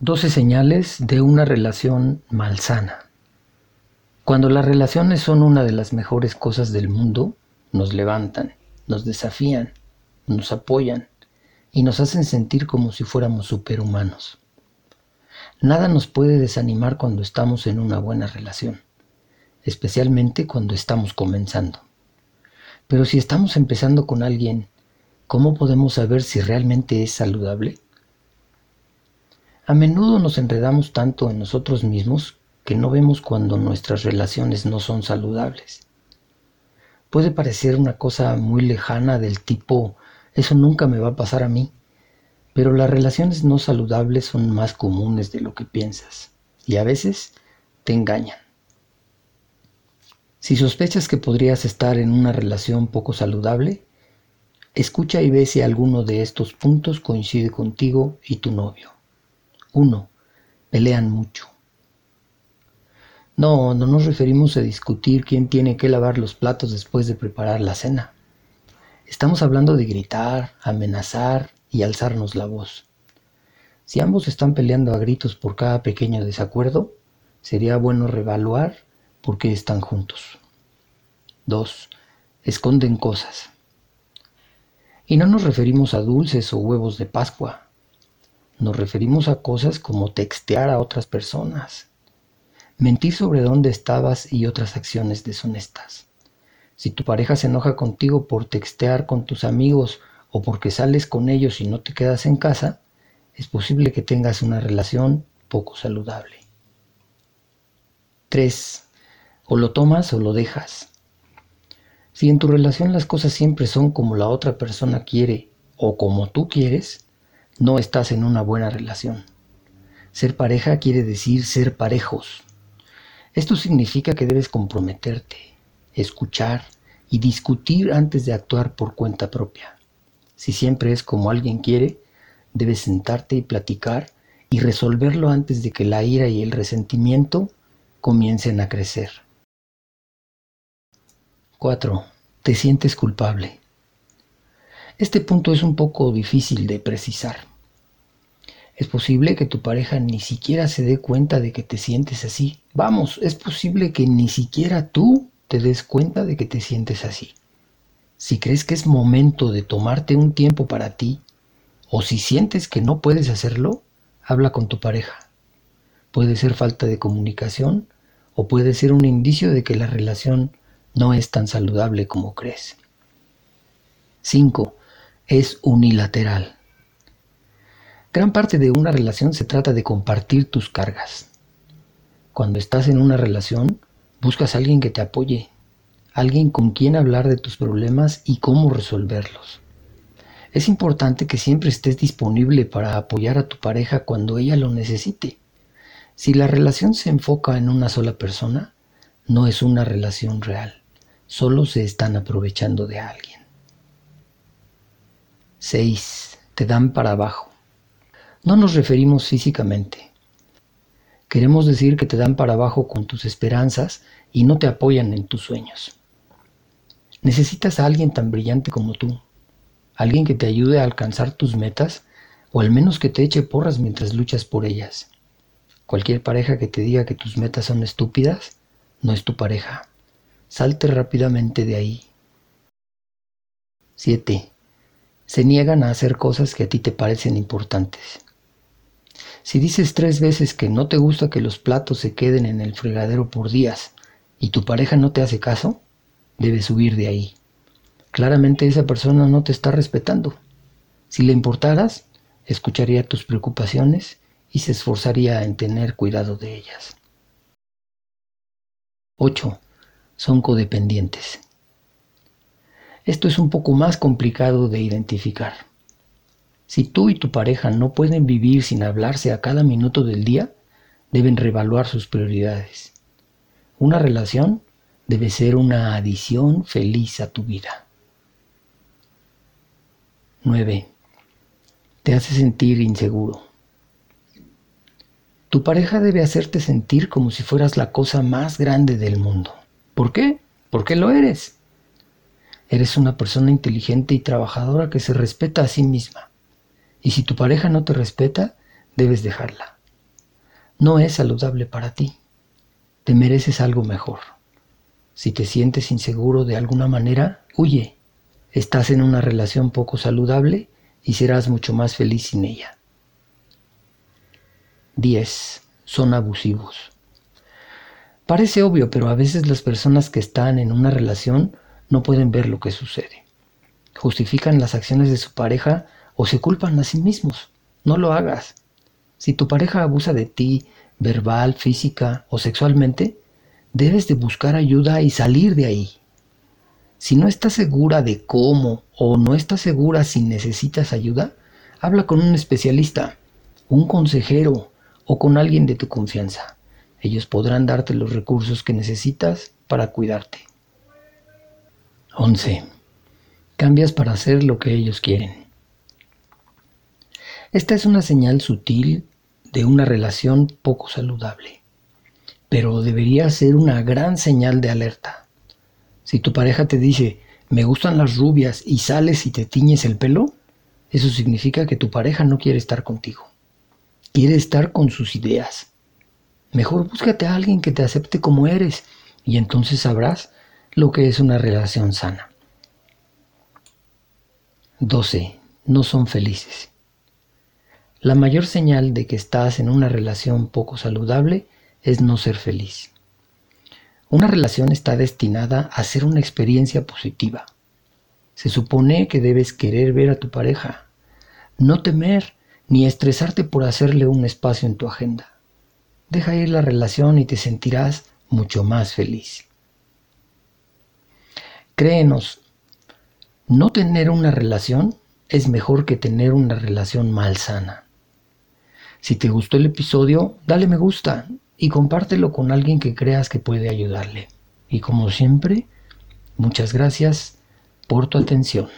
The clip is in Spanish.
12 señales de una relación malsana. Cuando las relaciones son una de las mejores cosas del mundo, nos levantan, nos desafían, nos apoyan y nos hacen sentir como si fuéramos superhumanos. Nada nos puede desanimar cuando estamos en una buena relación, especialmente cuando estamos comenzando. Pero si estamos empezando con alguien, ¿cómo podemos saber si realmente es saludable? A menudo nos enredamos tanto en nosotros mismos que no vemos cuando nuestras relaciones no son saludables. Puede parecer una cosa muy lejana del tipo, eso nunca me va a pasar a mí, pero las relaciones no saludables son más comunes de lo que piensas y a veces te engañan. Si sospechas que podrías estar en una relación poco saludable, escucha y ve si alguno de estos puntos coincide contigo y tu novio. 1. Pelean mucho. No, no nos referimos a discutir quién tiene que lavar los platos después de preparar la cena. Estamos hablando de gritar, amenazar y alzarnos la voz. Si ambos están peleando a gritos por cada pequeño desacuerdo, sería bueno revaluar por qué están juntos. 2. Esconden cosas. Y no nos referimos a dulces o huevos de Pascua, nos referimos a cosas como textear a otras personas, mentir sobre dónde estabas y otras acciones deshonestas. Si tu pareja se enoja contigo por textear con tus amigos o porque sales con ellos y no te quedas en casa, es posible que tengas una relación poco saludable. 3. O lo tomas o lo dejas. Si en tu relación las cosas siempre son como la otra persona quiere o como tú quieres, no estás en una buena relación. Ser pareja quiere decir ser parejos. Esto significa que debes comprometerte, escuchar y discutir antes de actuar por cuenta propia. Si siempre es como alguien quiere, debes sentarte y platicar y resolverlo antes de que la ira y el resentimiento comiencen a crecer. 4. Te sientes culpable. Este punto es un poco difícil de precisar. Es posible que tu pareja ni siquiera se dé cuenta de que te sientes así. Vamos, es posible que ni siquiera tú te des cuenta de que te sientes así. Si crees que es momento de tomarte un tiempo para ti, o si sientes que no puedes hacerlo, habla con tu pareja. Puede ser falta de comunicación o puede ser un indicio de que la relación no es tan saludable como crees. 5 es unilateral. Gran parte de una relación se trata de compartir tus cargas. Cuando estás en una relación, buscas a alguien que te apoye, alguien con quien hablar de tus problemas y cómo resolverlos. Es importante que siempre estés disponible para apoyar a tu pareja cuando ella lo necesite. Si la relación se enfoca en una sola persona, no es una relación real, solo se están aprovechando de alguien. 6. Te dan para abajo. No nos referimos físicamente. Queremos decir que te dan para abajo con tus esperanzas y no te apoyan en tus sueños. Necesitas a alguien tan brillante como tú, alguien que te ayude a alcanzar tus metas o al menos que te eche porras mientras luchas por ellas. Cualquier pareja que te diga que tus metas son estúpidas, no es tu pareja. Salte rápidamente de ahí. 7 se niegan a hacer cosas que a ti te parecen importantes. Si dices tres veces que no te gusta que los platos se queden en el fregadero por días y tu pareja no te hace caso, debes huir de ahí. Claramente esa persona no te está respetando. Si le importaras, escucharía tus preocupaciones y se esforzaría en tener cuidado de ellas. 8. Son codependientes. Esto es un poco más complicado de identificar. Si tú y tu pareja no pueden vivir sin hablarse a cada minuto del día, deben reevaluar sus prioridades. Una relación debe ser una adición feliz a tu vida. 9. Te hace sentir inseguro. Tu pareja debe hacerte sentir como si fueras la cosa más grande del mundo. ¿Por qué? Porque lo eres. Eres una persona inteligente y trabajadora que se respeta a sí misma. Y si tu pareja no te respeta, debes dejarla. no es saludable para ti. Te mereces algo mejor. Si te sientes inseguro de alguna manera, huye. Estás en una relación poco saludable y serás mucho más feliz sin ella. 10. Son abusivos. Parece obvio, pero a veces las personas que están en una relación no pueden ver lo que sucede. Justifican las acciones de su pareja o se culpan a sí mismos. No lo hagas. Si tu pareja abusa de ti verbal, física o sexualmente, debes de buscar ayuda y salir de ahí. Si no estás segura de cómo o no estás segura si necesitas ayuda, habla con un especialista, un consejero o con alguien de tu confianza. Ellos podrán darte los recursos que necesitas para cuidarte. 11. Cambias para hacer lo que ellos quieren. Esta es una señal sutil de una relación poco saludable pero debería ser una gran señal de alerta. Si tu pareja te dice, me gustan las rubias y sales y te tiñes el pelo, eso significa que tu pareja no quiere estar contigo. Quiere estar con sus ideas. Mejor búscate a alguien que te acepte como eres y entonces sabrás lo que es una relación sana. 12. No son felices. La mayor señal de que estás en una relación poco saludable es no ser feliz. Una relación está destinada a ser una experiencia positiva. Se supone que debes querer ver a tu pareja, no temer ni estresarte por hacerle un espacio en tu agenda. Deja ir la relación y te sentirás mucho más feliz. Créenos, no tener una relación es mejor que tener una relación malsana. Si te gustó el episodio, dale me gusta y compártelo con alguien que creas que puede ayudarle. Y como siempre, muchas gracias por tu atención.